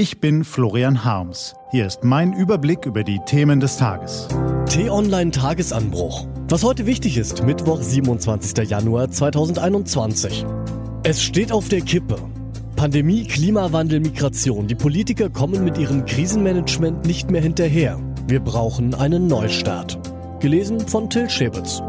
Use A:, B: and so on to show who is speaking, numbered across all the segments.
A: Ich bin Florian Harms. Hier ist mein Überblick über die Themen des Tages.
B: T-Online Tagesanbruch. Was heute wichtig ist, Mittwoch, 27. Januar 2021. Es steht auf der Kippe. Pandemie, Klimawandel, Migration. Die Politiker kommen mit ihrem Krisenmanagement nicht mehr hinterher. Wir brauchen einen Neustart. Gelesen von Till Schäbitz.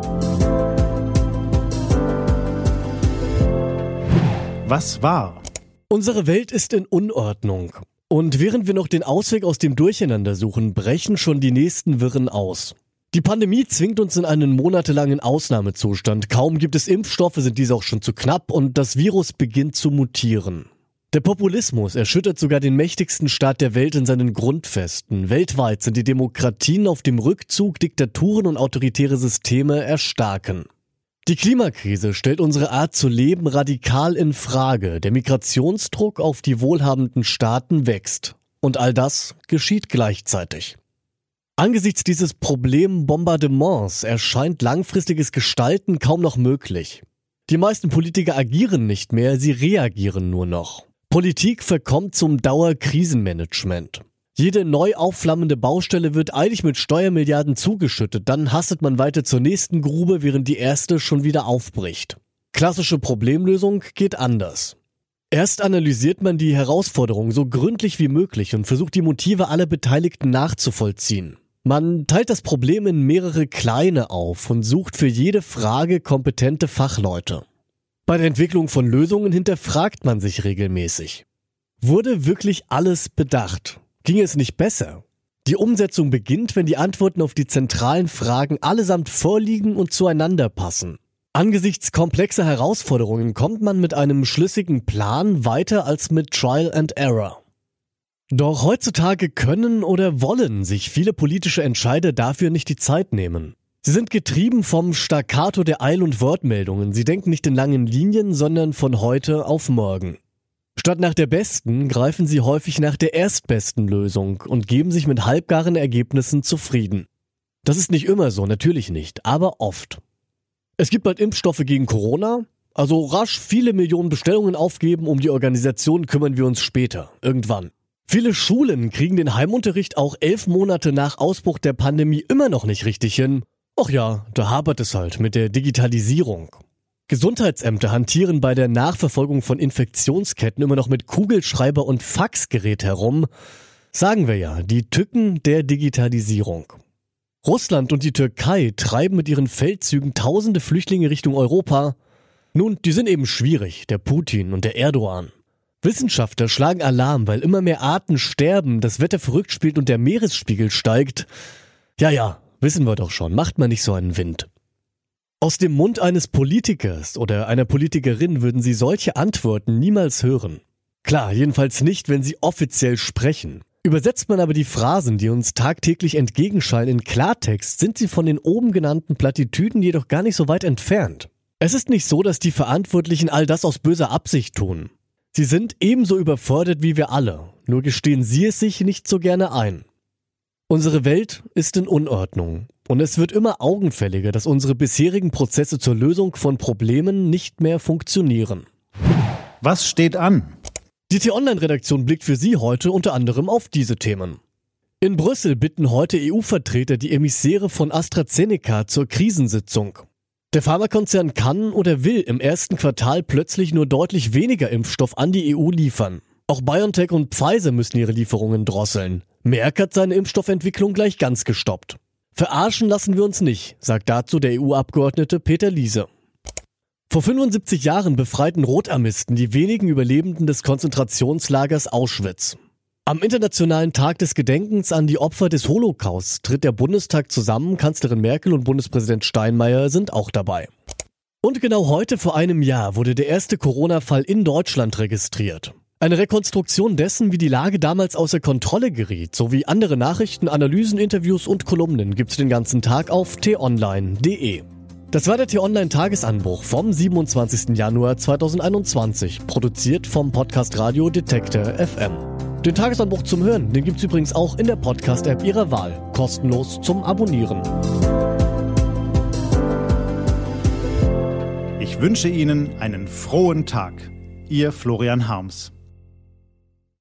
A: Was war?
B: Unsere Welt ist in Unordnung. Und während wir noch den Ausweg aus dem Durcheinander suchen, brechen schon die nächsten Wirren aus. Die Pandemie zwingt uns in einen monatelangen Ausnahmezustand. Kaum gibt es Impfstoffe, sind diese auch schon zu knapp und das Virus beginnt zu mutieren. Der Populismus erschüttert sogar den mächtigsten Staat der Welt in seinen Grundfesten. Weltweit sind die Demokratien auf dem Rückzug, Diktaturen und autoritäre Systeme erstarken. Die Klimakrise stellt unsere Art zu leben radikal in Frage. Der Migrationsdruck auf die wohlhabenden Staaten wächst. Und all das geschieht gleichzeitig. Angesichts dieses Problembombardements erscheint langfristiges Gestalten kaum noch möglich. Die meisten Politiker agieren nicht mehr, sie reagieren nur noch. Politik verkommt zum Dauerkrisenmanagement. Jede neu aufflammende Baustelle wird eilig mit Steuermilliarden zugeschüttet, dann hastet man weiter zur nächsten Grube, während die erste schon wieder aufbricht. Klassische Problemlösung geht anders. Erst analysiert man die Herausforderung so gründlich wie möglich und versucht die Motive aller Beteiligten nachzuvollziehen. Man teilt das Problem in mehrere kleine auf und sucht für jede Frage kompetente Fachleute. Bei der Entwicklung von Lösungen hinterfragt man sich regelmäßig. Wurde wirklich alles bedacht? Ging es nicht besser? Die Umsetzung beginnt, wenn die Antworten auf die zentralen Fragen allesamt vorliegen und zueinander passen. Angesichts komplexer Herausforderungen kommt man mit einem schlüssigen Plan weiter als mit Trial and Error. Doch heutzutage können oder wollen sich viele politische Entscheider dafür nicht die Zeit nehmen. Sie sind getrieben vom Staccato der Eil- und Wortmeldungen. Sie denken nicht in langen Linien, sondern von heute auf morgen. Statt nach der besten greifen sie häufig nach der erstbesten Lösung und geben sich mit halbgaren Ergebnissen zufrieden. Das ist nicht immer so, natürlich nicht, aber oft. Es gibt bald Impfstoffe gegen Corona, also rasch viele Millionen Bestellungen aufgeben, um die Organisation kümmern wir uns später, irgendwann. Viele Schulen kriegen den Heimunterricht auch elf Monate nach Ausbruch der Pandemie immer noch nicht richtig hin. Ach ja, da hapert es halt mit der Digitalisierung. Gesundheitsämter hantieren bei der Nachverfolgung von Infektionsketten immer noch mit Kugelschreiber und Faxgerät herum. Sagen wir ja, die Tücken der Digitalisierung. Russland und die Türkei treiben mit ihren Feldzügen tausende Flüchtlinge Richtung Europa. Nun, die sind eben schwierig, der Putin und der Erdogan. Wissenschaftler schlagen Alarm, weil immer mehr Arten sterben, das Wetter verrückt spielt und der Meeresspiegel steigt. Ja, ja, wissen wir doch schon, macht man nicht so einen Wind. Aus dem Mund eines Politikers oder einer Politikerin würden Sie solche Antworten niemals hören. Klar, jedenfalls nicht, wenn Sie offiziell sprechen. Übersetzt man aber die Phrasen, die uns tagtäglich entgegenschallen, in Klartext, sind sie von den oben genannten Plattitüden jedoch gar nicht so weit entfernt. Es ist nicht so, dass die Verantwortlichen all das aus böser Absicht tun. Sie sind ebenso überfordert wie wir alle, nur gestehen sie es sich nicht so gerne ein. Unsere Welt ist in Unordnung und es wird immer augenfälliger, dass unsere bisherigen Prozesse zur Lösung von Problemen nicht mehr funktionieren.
A: Was steht an?
B: Die T-Online-Redaktion blickt für Sie heute unter anderem auf diese Themen. In Brüssel bitten heute EU-Vertreter die Emissäre von AstraZeneca zur Krisensitzung. Der Pharmakonzern kann oder will im ersten Quartal plötzlich nur deutlich weniger Impfstoff an die EU liefern. Auch BioNTech und Pfizer müssen ihre Lieferungen drosseln. Merck hat seine Impfstoffentwicklung gleich ganz gestoppt. Verarschen lassen wir uns nicht, sagt dazu der EU-Abgeordnete Peter Liese. Vor 75 Jahren befreiten Rotarmisten die wenigen Überlebenden des Konzentrationslagers Auschwitz. Am Internationalen Tag des Gedenkens an die Opfer des Holocaust tritt der Bundestag zusammen, Kanzlerin Merkel und Bundespräsident Steinmeier sind auch dabei. Und genau heute vor einem Jahr wurde der erste Corona-Fall in Deutschland registriert. Eine Rekonstruktion dessen, wie die Lage damals außer Kontrolle geriet, sowie andere Nachrichten, Analysen, Interviews und Kolumnen gibt's den ganzen Tag auf t-online.de. Das war der T-Online Tagesanbruch vom 27. Januar 2021, produziert vom Podcast Radio Detektor FM. Den Tagesanbruch zum Hören, den gibt's übrigens auch in der Podcast-App Ihrer Wahl, kostenlos zum Abonnieren.
A: Ich wünsche Ihnen einen frohen Tag. Ihr Florian Harms.